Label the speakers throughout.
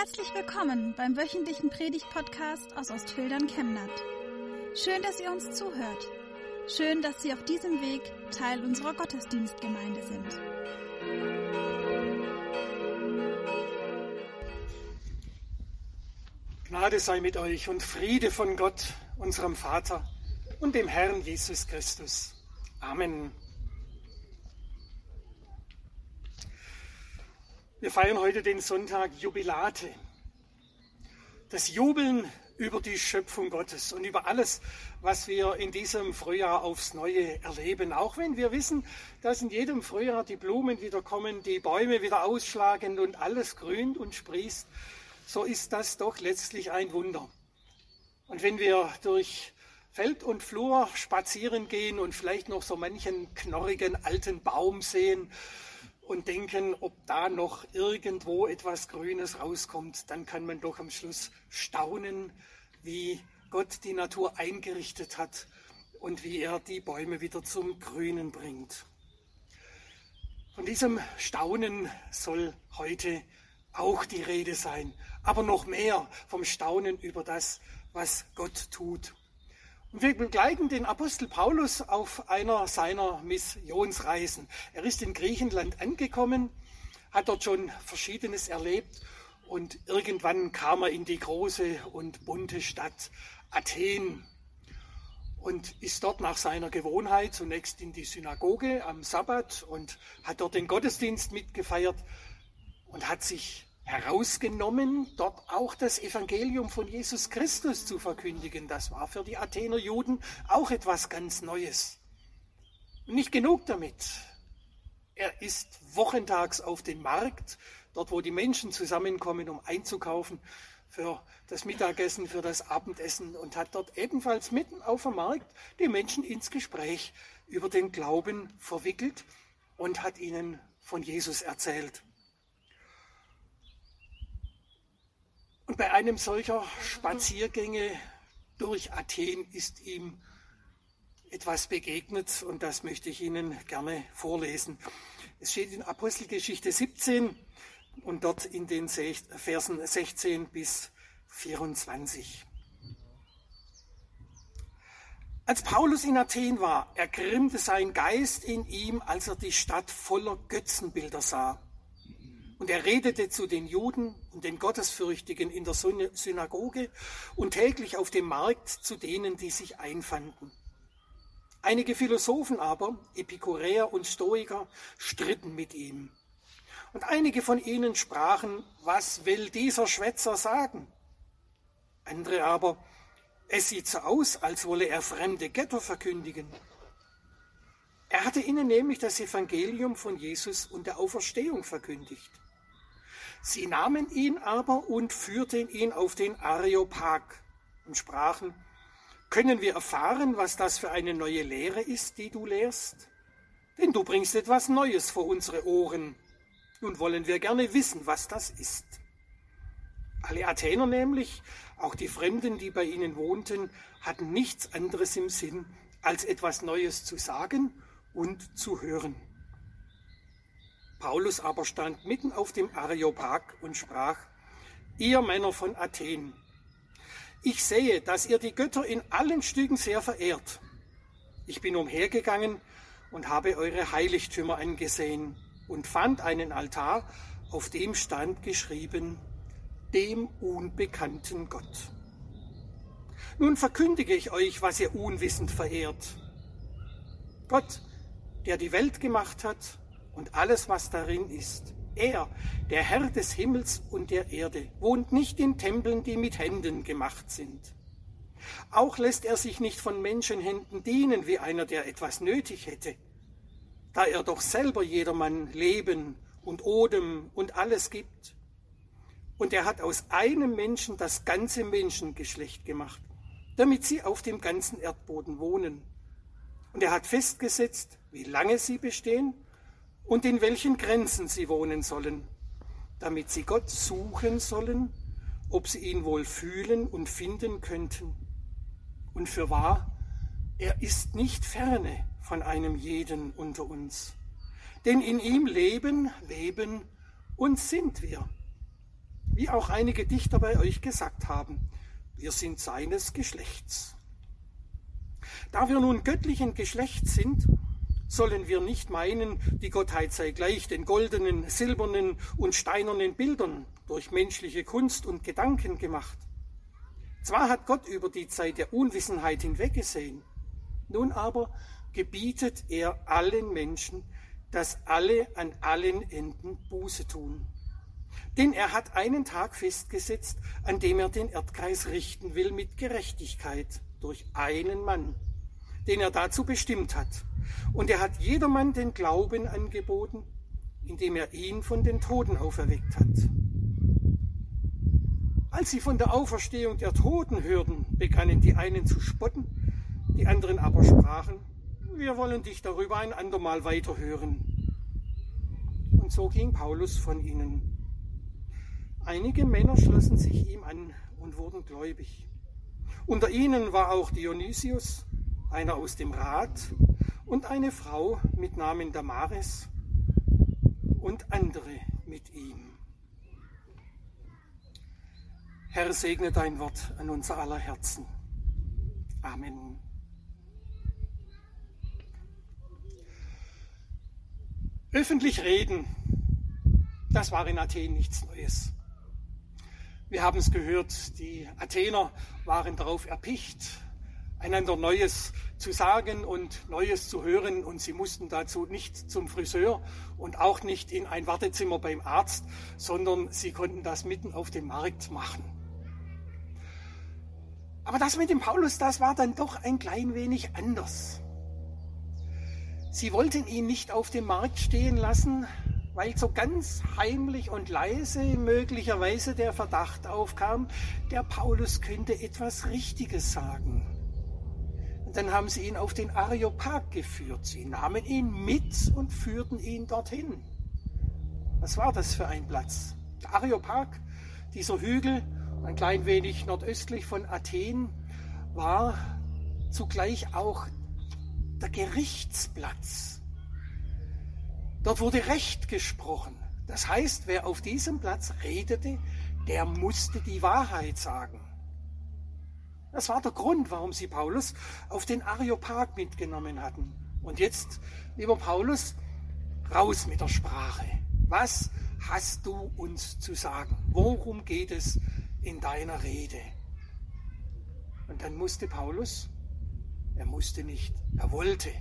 Speaker 1: Herzlich willkommen beim wöchentlichen Predigt-Podcast aus Ostfildern Chemnat. Schön, dass ihr uns zuhört. Schön, dass Sie auf diesem Weg Teil unserer Gottesdienstgemeinde sind.
Speaker 2: Gnade sei mit euch und Friede von Gott, unserem Vater und dem Herrn Jesus Christus. Amen. Wir feiern heute den Sonntag Jubilate. Das Jubeln über die Schöpfung Gottes und über alles, was wir in diesem Frühjahr aufs Neue erleben. Auch wenn wir wissen, dass in jedem Frühjahr die Blumen wieder kommen, die Bäume wieder ausschlagen und alles grünt und sprießt, so ist das doch letztlich ein Wunder. Und wenn wir durch Feld und Flur spazieren gehen und vielleicht noch so manchen knorrigen alten Baum sehen, und denken, ob da noch irgendwo etwas Grünes rauskommt, dann kann man doch am Schluss staunen, wie Gott die Natur eingerichtet hat und wie er die Bäume wieder zum Grünen bringt. Von diesem Staunen soll heute auch die Rede sein, aber noch mehr vom Staunen über das, was Gott tut. Und wir begleiten den Apostel Paulus auf einer seiner Missionsreisen. Er ist in Griechenland angekommen, hat dort schon Verschiedenes erlebt und irgendwann kam er in die große und bunte Stadt Athen und ist dort nach seiner Gewohnheit zunächst in die Synagoge am Sabbat und hat dort den Gottesdienst mitgefeiert und hat sich herausgenommen, dort auch das Evangelium von Jesus Christus zu verkündigen. Das war für die Athener Juden auch etwas ganz Neues. Und nicht genug damit. Er ist wochentags auf den Markt, dort wo die Menschen zusammenkommen, um einzukaufen für das Mittagessen, für das Abendessen und hat dort ebenfalls mitten auf dem Markt die Menschen ins Gespräch über den Glauben verwickelt und hat ihnen von Jesus erzählt. Und bei einem solcher Spaziergänge durch Athen ist ihm etwas begegnet und das möchte ich Ihnen gerne vorlesen. Es steht in Apostelgeschichte 17 und dort in den Versen 16 bis 24. Als Paulus in Athen war, ergrimmte sein Geist in ihm, als er die Stadt voller Götzenbilder sah. Er redete zu den Juden und den Gottesfürchtigen in der Synagoge und täglich auf dem Markt zu denen, die sich einfanden. Einige Philosophen aber, Epikuräer und Stoiker, stritten mit ihm. Und einige von ihnen sprachen, was will dieser Schwätzer sagen? Andere aber, es sieht so aus, als wolle er fremde Götter verkündigen. Er hatte ihnen nämlich das Evangelium von Jesus und der Auferstehung verkündigt. Sie nahmen ihn aber und führten ihn auf den Areopag und sprachen, können wir erfahren, was das für eine neue Lehre ist, die du lehrst? Denn du bringst etwas Neues vor unsere Ohren. Nun wollen wir gerne wissen, was das ist. Alle Athener nämlich, auch die Fremden, die bei ihnen wohnten, hatten nichts anderes im Sinn, als etwas Neues zu sagen und zu hören. Paulus aber stand mitten auf dem Areopag und sprach, ihr Männer von Athen, ich sehe, dass ihr die Götter in allen Stücken sehr verehrt. Ich bin umhergegangen und habe eure Heiligtümer angesehen und fand einen Altar, auf dem stand geschrieben, dem unbekannten Gott. Nun verkündige ich euch, was ihr unwissend verehrt. Gott, der die Welt gemacht hat und alles, was darin ist. Er, der Herr des Himmels und der Erde, wohnt nicht in Tempeln, die mit Händen gemacht sind. Auch lässt er sich nicht von Menschenhänden dienen wie einer, der etwas nötig hätte, da er doch selber jedermann Leben und Odem und alles gibt. Und er hat aus einem Menschen das ganze Menschengeschlecht gemacht, damit sie auf dem ganzen Erdboden wohnen. Und er hat festgesetzt, wie lange sie bestehen und in welchen Grenzen sie wohnen sollen, damit sie Gott suchen sollen, ob sie ihn wohl fühlen und finden könnten. Und für wahr, er ist nicht ferne von einem jeden unter uns. Denn in ihm leben, weben und sind wir. wie auch einige Dichter bei euch gesagt haben, wir sind seines Geschlechts. Da wir nun göttlichen Geschlechts sind, sollen wir nicht meinen, die Gottheit sei gleich den goldenen, silbernen und steinernen Bildern durch menschliche Kunst und Gedanken gemacht. Zwar hat Gott über die Zeit der Unwissenheit hinweggesehen, nun aber gebietet er allen Menschen, dass alle an allen Enden Buße tun. Denn er hat einen Tag festgesetzt, an dem er den Erdkreis richten will mit Gerechtigkeit durch einen Mann, den er dazu bestimmt hat. Und er hat jedermann den Glauben angeboten, indem er ihn von den Toten auferweckt hat. Als sie von der Auferstehung der Toten hörten, begannen die einen zu spotten, die anderen aber sprachen, wir wollen dich darüber ein andermal weiterhören. Und so ging Paulus von ihnen. Einige Männer schlossen sich ihm an und wurden gläubig. Unter ihnen war auch Dionysius, einer aus dem Rat, und eine Frau mit Namen Damaris und andere mit ihm. Herr, segne dein Wort an unser aller Herzen. Amen. Öffentlich reden, das war in Athen nichts Neues. Wir haben es gehört, die Athener waren darauf erpicht, einander Neues zu sagen und Neues zu hören und sie mussten dazu nicht zum Friseur und auch nicht in ein Wartezimmer beim Arzt, sondern sie konnten das mitten auf dem Markt machen. Aber das mit dem Paulus, das war dann doch ein klein wenig anders. Sie wollten ihn nicht auf dem Markt stehen lassen, weil so ganz heimlich und leise möglicherweise der Verdacht aufkam, der Paulus könnte etwas Richtiges sagen. Dann haben sie ihn auf den Areopag geführt. Sie nahmen ihn mit und führten ihn dorthin. Was war das für ein Platz? Der Areopag, dieser Hügel, ein klein wenig nordöstlich von Athen, war zugleich auch der Gerichtsplatz. Dort wurde Recht gesprochen. Das heißt, wer auf diesem Platz redete, der musste die Wahrheit sagen. Das war der Grund, warum sie Paulus auf den Areopag mitgenommen hatten. Und jetzt, lieber Paulus, raus mit der Sprache. Was hast du uns zu sagen? Worum geht es in deiner Rede? Und dann musste Paulus er musste nicht, er wollte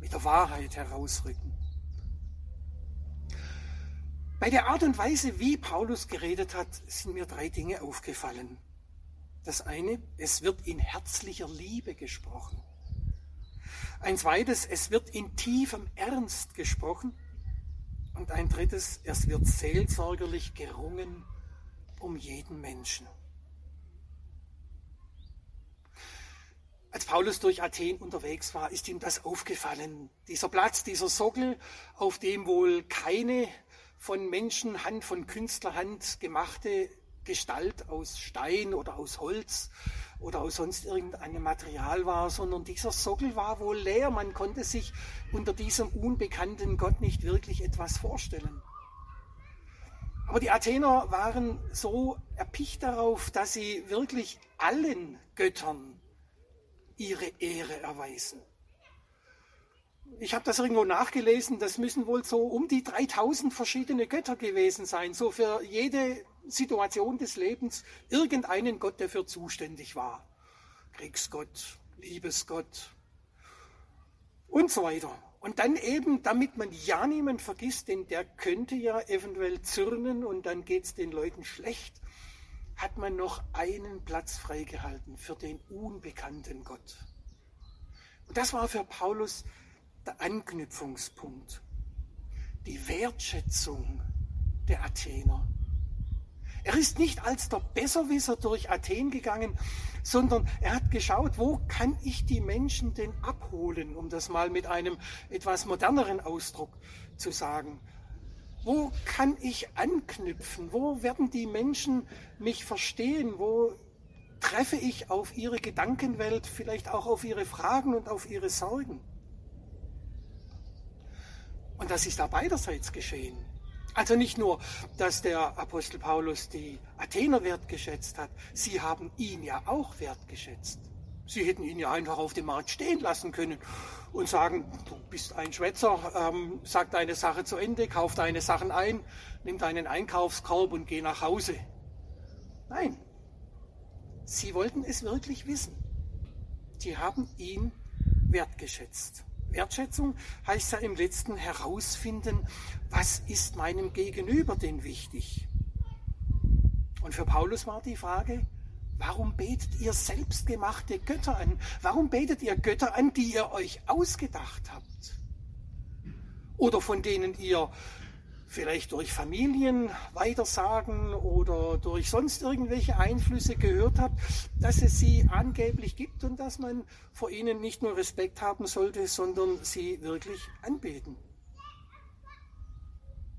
Speaker 2: mit der Wahrheit herausrücken. Bei der Art und Weise, wie Paulus geredet hat, sind mir drei Dinge aufgefallen. Das eine, es wird in herzlicher Liebe gesprochen. Ein zweites, es wird in tiefem Ernst gesprochen. Und ein drittes, es wird seelsorgerlich gerungen um jeden Menschen. Als Paulus durch Athen unterwegs war, ist ihm das aufgefallen. Dieser Platz, dieser Sockel, auf dem wohl keine von Menschenhand, von Künstlerhand gemachte Gestalt aus Stein oder aus Holz oder aus sonst irgendeinem Material war, sondern dieser Sockel war wohl leer. Man konnte sich unter diesem unbekannten Gott nicht wirklich etwas vorstellen. Aber die Athener waren so erpicht darauf, dass sie wirklich allen Göttern ihre Ehre erweisen. Ich habe das irgendwo nachgelesen, das müssen wohl so um die 3000 verschiedene Götter gewesen sein, so für jede Situation des Lebens irgendeinen Gott, der für zuständig war. Kriegsgott, Liebesgott und so weiter. Und dann eben, damit man ja niemand vergisst, denn der könnte ja eventuell zürnen und dann geht es den Leuten schlecht, hat man noch einen Platz freigehalten für den unbekannten Gott. Und das war für Paulus der Anknüpfungspunkt, die Wertschätzung der Athener. Er ist nicht als der Besserwisser durch Athen gegangen, sondern er hat geschaut, wo kann ich die Menschen denn abholen, um das mal mit einem etwas moderneren Ausdruck zu sagen. Wo kann ich anknüpfen? Wo werden die Menschen mich verstehen? Wo treffe ich auf ihre Gedankenwelt, vielleicht auch auf ihre Fragen und auf ihre Sorgen? Und das ist da beiderseits geschehen. Also nicht nur, dass der Apostel Paulus die Athener wertgeschätzt hat, sie haben ihn ja auch wertgeschätzt. Sie hätten ihn ja einfach auf dem Markt stehen lassen können und sagen, du bist ein Schwätzer, ähm, sag deine Sache zu Ende, kauf deine Sachen ein, nimm deinen Einkaufskorb und geh nach Hause. Nein, sie wollten es wirklich wissen. Sie haben ihn wertgeschätzt. Wertschätzung heißt ja im letzten herausfinden, was ist meinem Gegenüber denn wichtig? Und für Paulus war die Frage, warum betet ihr selbstgemachte Götter an? Warum betet ihr Götter an, die ihr euch ausgedacht habt? Oder von denen ihr vielleicht durch Familien weitersagen oder durch sonst irgendwelche Einflüsse gehört habt, dass es sie angeblich gibt und dass man vor ihnen nicht nur Respekt haben sollte, sondern sie wirklich anbeten.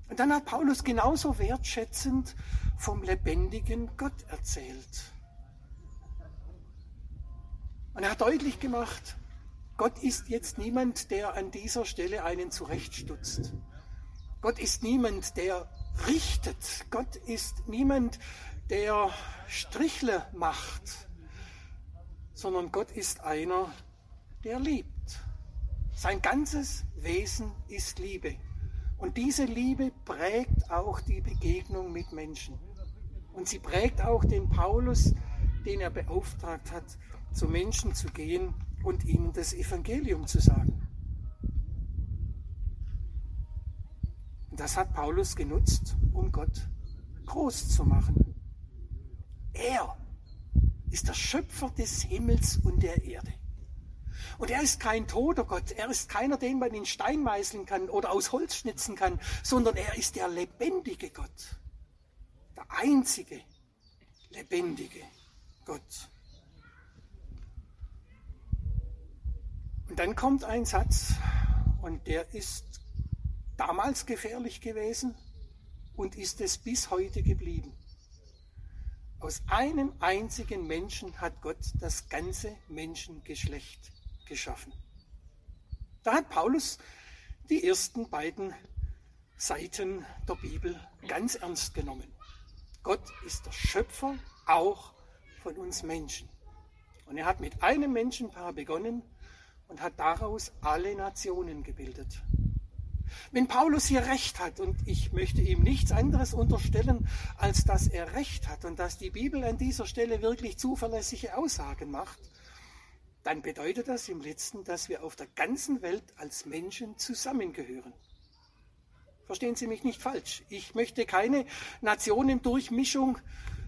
Speaker 2: Und dann hat Paulus genauso wertschätzend vom lebendigen Gott erzählt. Und er hat deutlich gemacht, Gott ist jetzt niemand, der an dieser Stelle einen zurechtstutzt. Gott ist niemand, der richtet. Gott ist niemand, der Strichle macht, sondern Gott ist einer, der liebt. Sein ganzes Wesen ist Liebe. Und diese Liebe prägt auch die Begegnung mit Menschen. Und sie prägt auch den Paulus, den er beauftragt hat, zu Menschen zu gehen und ihnen das Evangelium zu sagen. Das hat Paulus genutzt, um Gott groß zu machen. Er ist der Schöpfer des Himmels und der Erde. Und er ist kein toter Gott, er ist keiner, den man in Stein meißeln kann oder aus Holz schnitzen kann, sondern er ist der lebendige Gott. Der einzige lebendige Gott. Und dann kommt ein Satz, und der ist damals gefährlich gewesen und ist es bis heute geblieben. Aus einem einzigen Menschen hat Gott das ganze Menschengeschlecht geschaffen. Da hat Paulus die ersten beiden Seiten der Bibel ganz ernst genommen. Gott ist der Schöpfer auch von uns Menschen. Und er hat mit einem Menschenpaar begonnen und hat daraus alle Nationen gebildet. Wenn Paulus hier recht hat, und ich möchte ihm nichts anderes unterstellen, als dass er recht hat und dass die Bibel an dieser Stelle wirklich zuverlässige Aussagen macht, dann bedeutet das im letzten, dass wir auf der ganzen Welt als Menschen zusammengehören. Verstehen Sie mich nicht falsch. Ich möchte keine Nationendurchmischung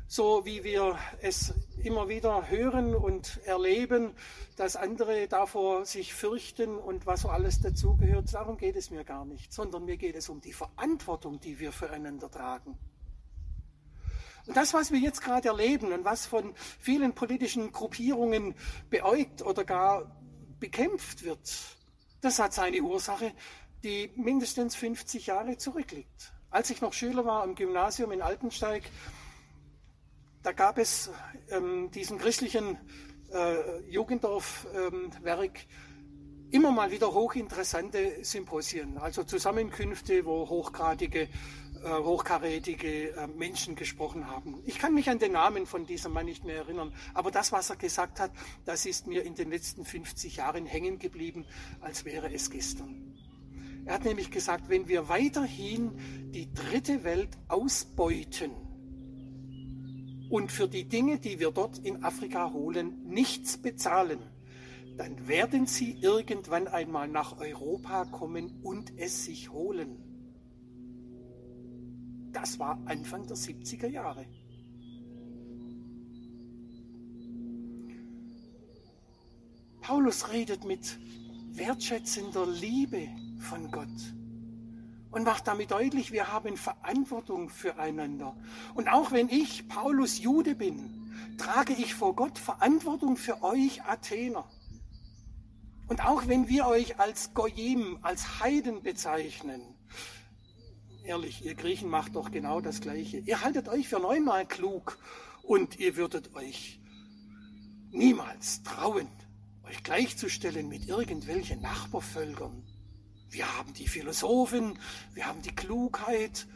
Speaker 2: so wie wir es immer wieder hören und erleben, dass andere davor sich fürchten und was so alles dazugehört. Darum geht es mir gar nicht, sondern mir geht es um die Verantwortung, die wir füreinander tragen. Und das, was wir jetzt gerade erleben und was von vielen politischen Gruppierungen beäugt oder gar bekämpft wird, das hat seine Ursache, die mindestens 50 Jahre zurückliegt. Als ich noch Schüler war am Gymnasium in Altensteig, da gab es ähm, diesen christlichen äh, Jugenddorfwerk ähm, immer mal wieder hochinteressante Symposien, also Zusammenkünfte, wo hochgradige, äh, hochkarätige äh, Menschen gesprochen haben. Ich kann mich an den Namen von diesem Mann nicht mehr erinnern, aber das, was er gesagt hat, das ist mir in den letzten 50 Jahren hängen geblieben, als wäre es gestern. Er hat nämlich gesagt, wenn wir weiterhin die dritte Welt ausbeuten, und für die Dinge, die wir dort in Afrika holen, nichts bezahlen, dann werden sie irgendwann einmal nach Europa kommen und es sich holen. Das war Anfang der 70er Jahre. Paulus redet mit wertschätzender Liebe von Gott und macht damit deutlich, wir haben Verantwortung füreinander. Und auch wenn ich Paulus Jude bin, trage ich vor Gott Verantwortung für euch Athener. Und auch wenn wir euch als Goyim, als Heiden bezeichnen, ehrlich, ihr Griechen macht doch genau das Gleiche. Ihr haltet euch für neunmal klug und ihr würdet euch niemals trauen, euch gleichzustellen mit irgendwelchen Nachbarvölkern wir haben die Philosophen, wir haben die Klugheit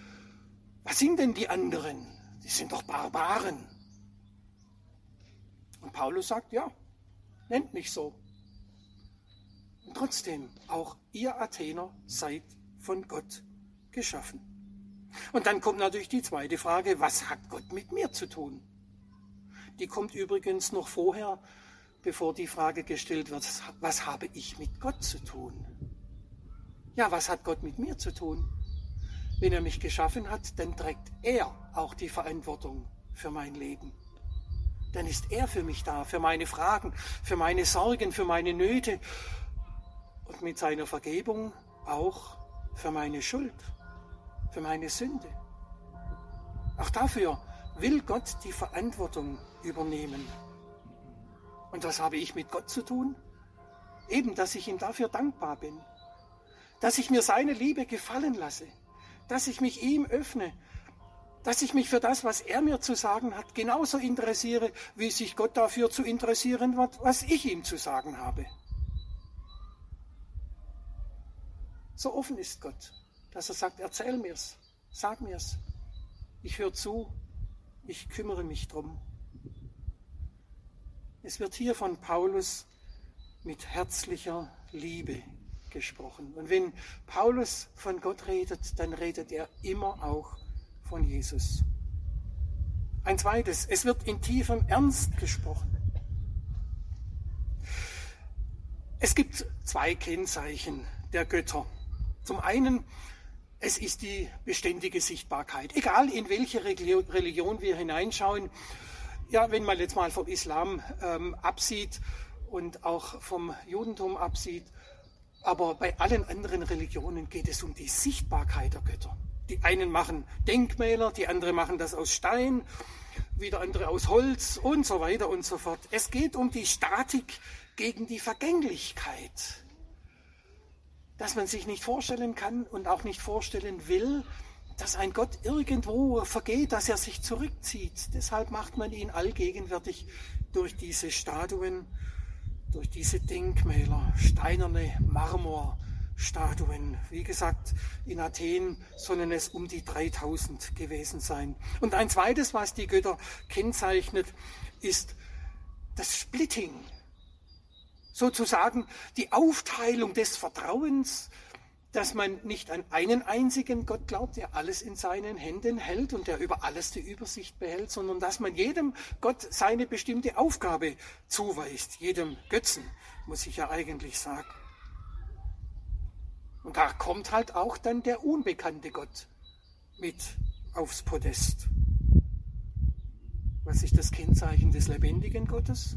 Speaker 2: Was sind denn die anderen? Die sind doch Barbaren. Und Paulus sagt, ja, nennt mich so. Und trotzdem, auch ihr Athener seid von Gott geschaffen. Und dann kommt natürlich die zweite Frage, was hat Gott mit mir zu tun? Die kommt übrigens noch vorher, bevor die Frage gestellt wird, was habe ich mit Gott zu tun? Ja, was hat Gott mit mir zu tun? Wenn er mich geschaffen hat, dann trägt er auch die Verantwortung für mein Leben. Dann ist er für mich da, für meine Fragen, für meine Sorgen, für meine Nöte und mit seiner Vergebung auch für meine Schuld, für meine Sünde. Auch dafür will Gott die Verantwortung übernehmen. Und was habe ich mit Gott zu tun? Eben, dass ich ihm dafür dankbar bin, dass ich mir seine Liebe gefallen lasse, dass ich mich ihm öffne, dass ich mich für das, was er mir zu sagen hat, genauso interessiere, wie sich Gott dafür zu interessieren wird, was ich ihm zu sagen habe. So offen ist Gott, dass er sagt, erzähl mir's, sag mir's, ich höre zu, ich kümmere mich drum. Es wird hier von Paulus mit herzlicher Liebe gesprochen. Und wenn Paulus von Gott redet, dann redet er immer auch von Jesus. Ein zweites, es wird in tiefem Ernst gesprochen. Es gibt zwei Kennzeichen der Götter. Zum einen, es ist die beständige Sichtbarkeit. Egal in welche Religion wir hineinschauen, ja, wenn man jetzt mal vom Islam ähm, absieht und auch vom Judentum absieht, aber bei allen anderen Religionen geht es um die Sichtbarkeit der Götter. Die einen machen Denkmäler, die anderen machen das aus Stein, wieder andere aus Holz und so weiter und so fort. Es geht um die Statik gegen die Vergänglichkeit. Dass man sich nicht vorstellen kann und auch nicht vorstellen will, dass ein Gott irgendwo vergeht, dass er sich zurückzieht. Deshalb macht man ihn allgegenwärtig durch diese Statuen durch diese Denkmäler, steinerne Marmorstatuen. Wie gesagt, in Athen sollen es um die 3000 gewesen sein. Und ein zweites, was die Götter kennzeichnet, ist das Splitting. Sozusagen die Aufteilung des Vertrauens dass man nicht an einen einzigen Gott glaubt, der alles in seinen Händen hält und der über alles die Übersicht behält, sondern dass man jedem Gott seine bestimmte Aufgabe zuweist, jedem Götzen, muss ich ja eigentlich sagen. Und da kommt halt auch dann der unbekannte Gott mit aufs Podest. Was ist das Kennzeichen des lebendigen Gottes?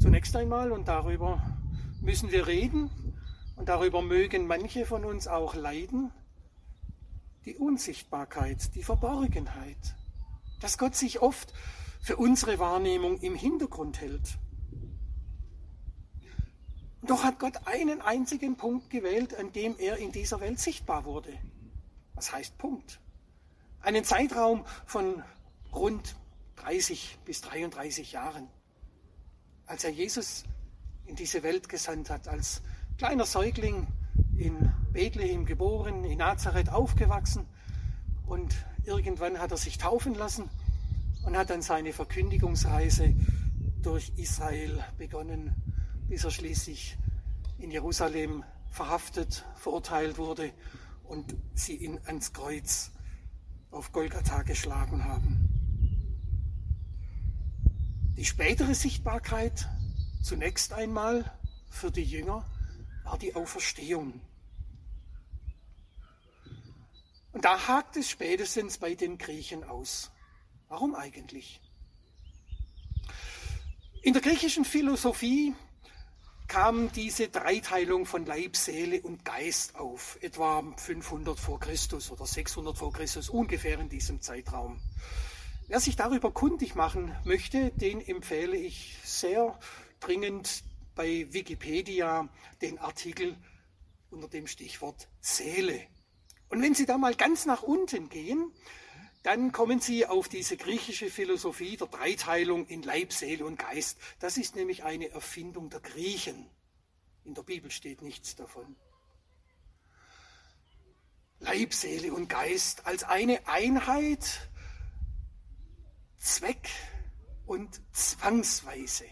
Speaker 2: Zunächst einmal, und darüber müssen wir reden, und darüber mögen manche von uns auch leiden, die Unsichtbarkeit, die Verborgenheit, dass Gott sich oft für unsere Wahrnehmung im Hintergrund hält. Doch hat Gott einen einzigen Punkt gewählt, an dem er in dieser Welt sichtbar wurde. Was heißt Punkt? Einen Zeitraum von rund 30 bis 33 Jahren, als er Jesus in diese Welt gesandt hat, als kleiner Säugling in Bethlehem geboren, in Nazareth aufgewachsen und irgendwann hat er sich taufen lassen und hat dann seine Verkündigungsreise durch Israel begonnen, bis er schließlich in Jerusalem verhaftet, verurteilt wurde und sie ihn ans Kreuz auf Golgatha geschlagen haben. Die spätere Sichtbarkeit zunächst einmal für die Jünger war die Auferstehung. Und da hakt es spätestens bei den Griechen aus. Warum eigentlich? In der griechischen Philosophie kam diese Dreiteilung von Leib, Seele und Geist auf, etwa 500 vor Christus oder 600 vor Christus, ungefähr in diesem Zeitraum. Wer sich darüber kundig machen möchte, den empfehle ich sehr dringend bei Wikipedia den Artikel unter dem Stichwort Seele. Und wenn Sie da mal ganz nach unten gehen, dann kommen Sie auf diese griechische Philosophie der Dreiteilung in Leib, Seele und Geist. Das ist nämlich eine Erfindung der Griechen. In der Bibel steht nichts davon. Leib, Seele und Geist als eine Einheit, Zweck und Zwangsweise.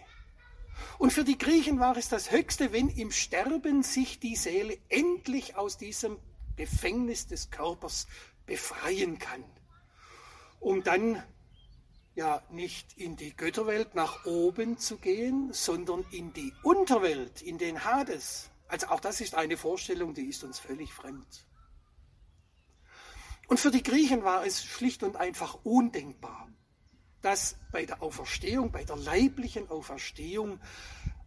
Speaker 2: Und für die Griechen war es das Höchste, wenn im Sterben sich die Seele endlich aus diesem Gefängnis des Körpers befreien kann, um dann ja nicht in die Götterwelt nach oben zu gehen, sondern in die Unterwelt, in den Hades. Also auch das ist eine Vorstellung, die ist uns völlig fremd. Und für die Griechen war es schlicht und einfach undenkbar, dass bei der Auferstehung, bei der leiblichen Auferstehung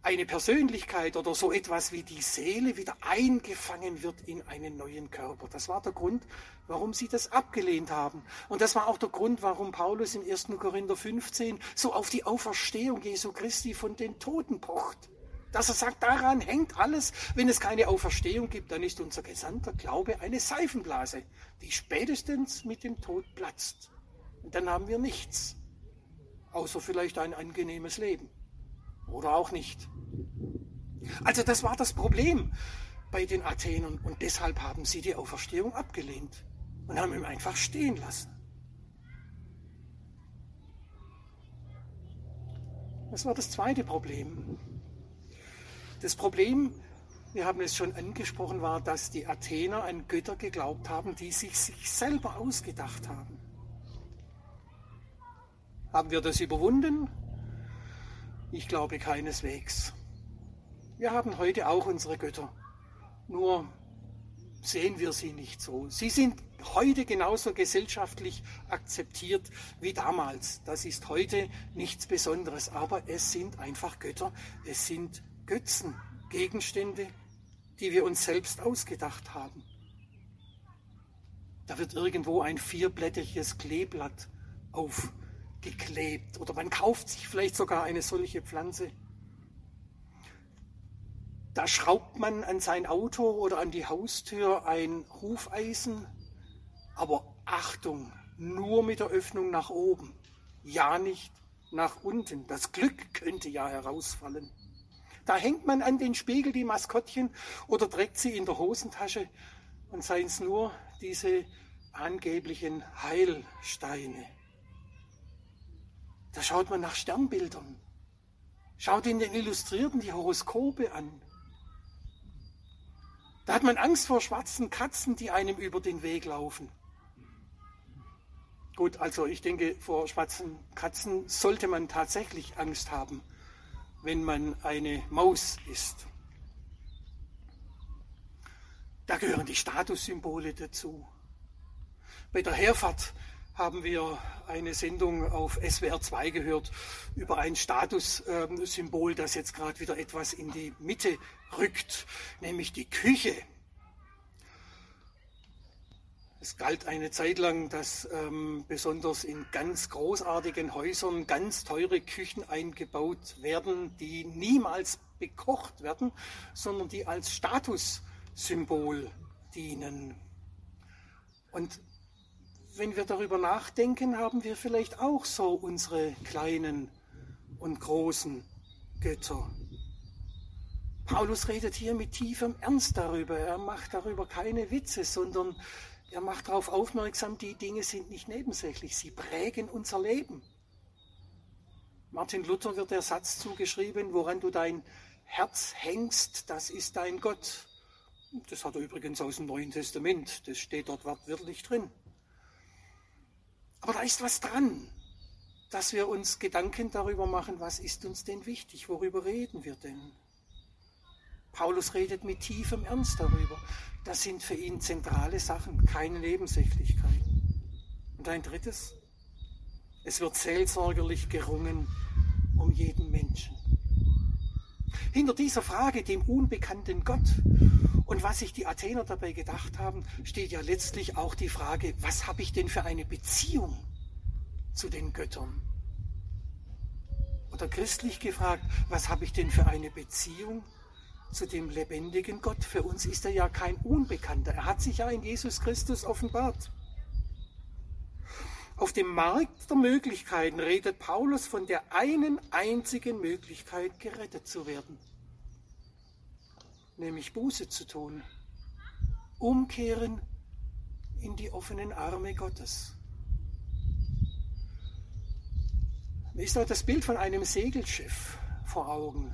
Speaker 2: eine Persönlichkeit oder so etwas wie die Seele wieder eingefangen wird in einen neuen Körper. Das war der Grund, warum sie das abgelehnt haben. Und das war auch der Grund, warum Paulus in 1. Korinther 15 so auf die Auferstehung Jesu Christi von den Toten pocht. Dass er sagt, daran hängt alles. Wenn es keine Auferstehung gibt, dann ist unser gesamter Glaube eine Seifenblase, die spätestens mit dem Tod platzt. Und dann haben wir nichts, außer vielleicht ein angenehmes Leben. Oder auch nicht. Also das war das Problem bei den Athenern und deshalb haben sie die Auferstehung abgelehnt und haben ihn einfach stehen lassen. Das war das zweite Problem. Das Problem, wir haben es schon angesprochen, war, dass die Athener an Götter geglaubt haben, die sich sich selber ausgedacht haben. Haben wir das überwunden? Ich glaube keineswegs. Wir haben heute auch unsere Götter, nur sehen wir sie nicht so. Sie sind heute genauso gesellschaftlich akzeptiert wie damals. Das ist heute nichts Besonderes, aber es sind einfach Götter, es sind Götzen, Gegenstände, die wir uns selbst ausgedacht haben. Da wird irgendwo ein vierblättriges Kleeblatt auf geklebt oder man kauft sich vielleicht sogar eine solche Pflanze. Da schraubt man an sein Auto oder an die Haustür ein Hufeisen, aber Achtung, nur mit der Öffnung nach oben, ja nicht nach unten. Das Glück könnte ja herausfallen. Da hängt man an den Spiegel die Maskottchen oder trägt sie in der Hosentasche und seien es nur diese angeblichen Heilsteine. Da schaut man nach Sternbildern. Schaut in den Illustrierten die Horoskope an. Da hat man Angst vor schwarzen Katzen, die einem über den Weg laufen. Gut, also ich denke, vor schwarzen Katzen sollte man tatsächlich Angst haben, wenn man eine Maus ist. Da gehören die Statussymbole dazu. Bei der Herfahrt haben wir eine Sendung auf SWR 2 gehört über ein Statussymbol, das jetzt gerade wieder etwas in die Mitte rückt, nämlich die Küche. Es galt eine Zeit lang, dass ähm, besonders in ganz großartigen Häusern ganz teure Küchen eingebaut werden, die niemals bekocht werden, sondern die als Statussymbol dienen. Und wenn wir darüber nachdenken, haben wir vielleicht auch so unsere kleinen und großen Götter. Paulus redet hier mit tiefem Ernst darüber. Er macht darüber keine Witze, sondern er macht darauf aufmerksam, die Dinge sind nicht nebensächlich, sie prägen unser Leben. Martin Luther wird der Satz zugeschrieben, woran du dein Herz hängst, das ist dein Gott. Das hat er übrigens aus dem Neuen Testament, das steht dort wortwörtlich drin. Aber da ist was dran, dass wir uns Gedanken darüber machen, was ist uns denn wichtig, worüber reden wir denn? Paulus redet mit tiefem Ernst darüber. Das sind für ihn zentrale Sachen, keine Nebensächlichkeiten. Und ein drittes, es wird seelsorgerlich gerungen um jeden Menschen. Hinter dieser Frage, dem unbekannten Gott und was sich die Athener dabei gedacht haben, steht ja letztlich auch die Frage, was habe ich denn für eine Beziehung zu den Göttern? Oder christlich gefragt, was habe ich denn für eine Beziehung zu dem lebendigen Gott? Für uns ist er ja kein Unbekannter. Er hat sich ja in Jesus Christus offenbart. Auf dem Markt der Möglichkeiten redet Paulus von der einen einzigen Möglichkeit, gerettet zu werden, nämlich Buße zu tun, umkehren in die offenen Arme Gottes. Mir ist da das Bild von einem Segelschiff vor Augen.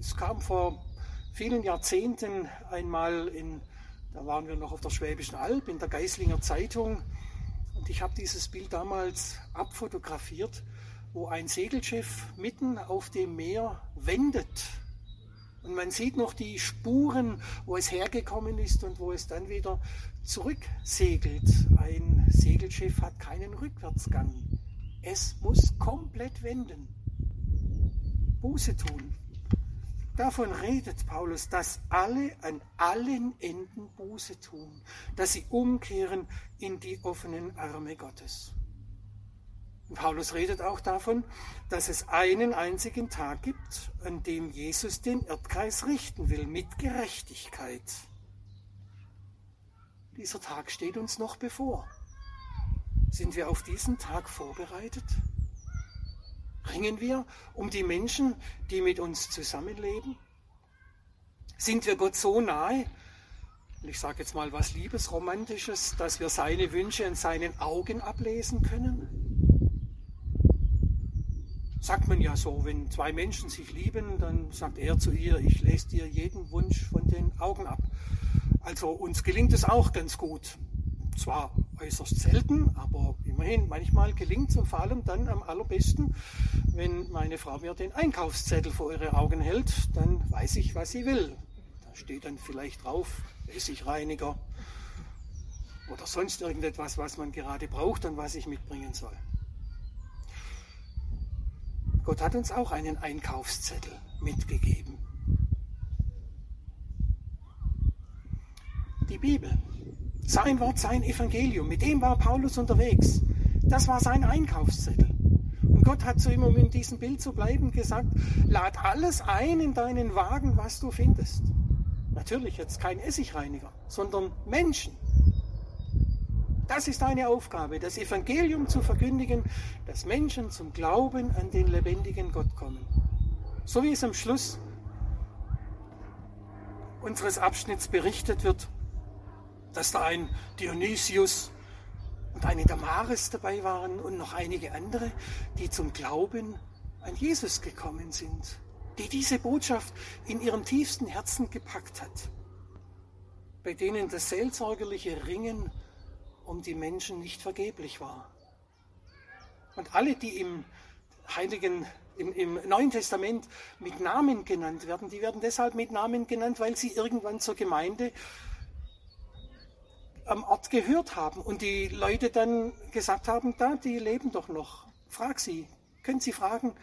Speaker 2: Es kam vor vielen Jahrzehnten einmal in, da waren wir noch auf der Schwäbischen Alb, in der Geislinger Zeitung. Und ich habe dieses Bild damals abfotografiert, wo ein Segelschiff mitten auf dem Meer wendet. Und man sieht noch die Spuren, wo es hergekommen ist und wo es dann wieder zurücksegelt. Ein Segelschiff hat keinen Rückwärtsgang. Es muss komplett wenden. Buße tun. Davon redet Paulus, dass alle an allen Enden Buße tun, dass sie umkehren in die offenen Arme Gottes. Paulus redet auch davon, dass es einen einzigen Tag gibt, an dem Jesus den Erdkreis richten will mit Gerechtigkeit. Dieser Tag steht uns noch bevor. Sind wir auf diesen Tag vorbereitet? Ringen wir um die Menschen, die mit uns zusammenleben? Sind wir Gott so nahe, ich sage jetzt mal was Liebesromantisches, dass wir seine Wünsche in seinen Augen ablesen können? Sagt man ja so, wenn zwei Menschen sich lieben, dann sagt er zu ihr, ich lese dir jeden Wunsch von den Augen ab. Also uns gelingt es auch ganz gut. Zwar äußerst selten, aber immerhin, manchmal gelingt es und vor allem dann am allerbesten, wenn meine Frau mir den Einkaufszettel vor ihre Augen hält, dann weiß ich, was sie will. Da steht dann vielleicht drauf, Essigreiniger oder sonst irgendetwas, was man gerade braucht und was ich mitbringen soll. Gott hat uns auch einen Einkaufszettel mitgegeben. Die Bibel sein Wort, sein Evangelium. Mit dem war Paulus unterwegs. Das war sein Einkaufszettel. Und Gott hat zu ihm, um in diesem Bild zu bleiben, gesagt, lad alles ein in deinen Wagen, was du findest. Natürlich jetzt kein Essigreiniger, sondern Menschen. Das ist deine Aufgabe, das Evangelium zu verkündigen, dass Menschen zum Glauben an den lebendigen Gott kommen. So wie es am Schluss unseres Abschnitts berichtet wird, dass da ein Dionysius und eine Damaris dabei waren und noch einige andere, die zum Glauben an Jesus gekommen sind, die diese Botschaft in ihrem tiefsten Herzen gepackt hat, bei denen das seelsorgerliche Ringen um die Menschen nicht vergeblich war. Und alle, die im Heiligen im, im, Neuen Testament mit Namen genannt werden, die werden deshalb mit Namen genannt, weil sie irgendwann zur Gemeinde am Ort gehört haben und die Leute dann gesagt haben, da, die leben doch noch. Frag sie. Können Sie fragen,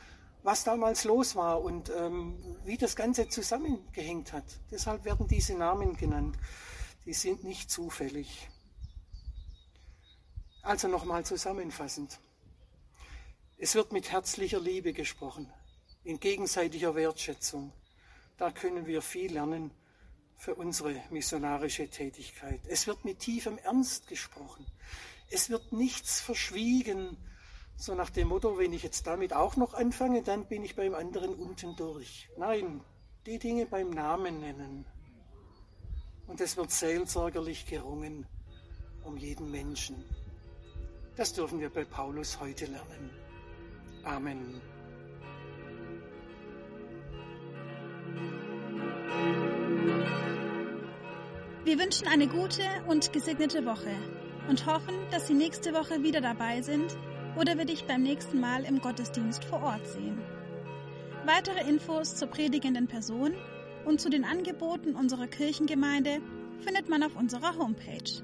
Speaker 2: was damals los war und ähm, wie das Ganze zusammengehängt hat. Deshalb werden diese Namen genannt. Die sind nicht zufällig. Also nochmal zusammenfassend. Es wird mit herzlicher Liebe gesprochen, in gegenseitiger Wertschätzung. Da können wir viel lernen für unsere missionarische Tätigkeit. Es wird mit tiefem Ernst gesprochen. Es wird nichts verschwiegen, so nach dem Motto, wenn ich jetzt damit auch noch anfange, dann bin ich beim anderen unten durch. Nein, die Dinge beim Namen nennen. Und es wird seelsorgerlich gerungen um jeden Menschen. Das dürfen wir bei Paulus heute lernen. Amen.
Speaker 1: Wir wünschen eine gute und gesegnete Woche und hoffen, dass Sie nächste Woche wieder dabei sind oder wir dich beim nächsten Mal im Gottesdienst vor Ort sehen. Weitere Infos zur predigenden Person und zu den Angeboten unserer Kirchengemeinde findet man auf unserer Homepage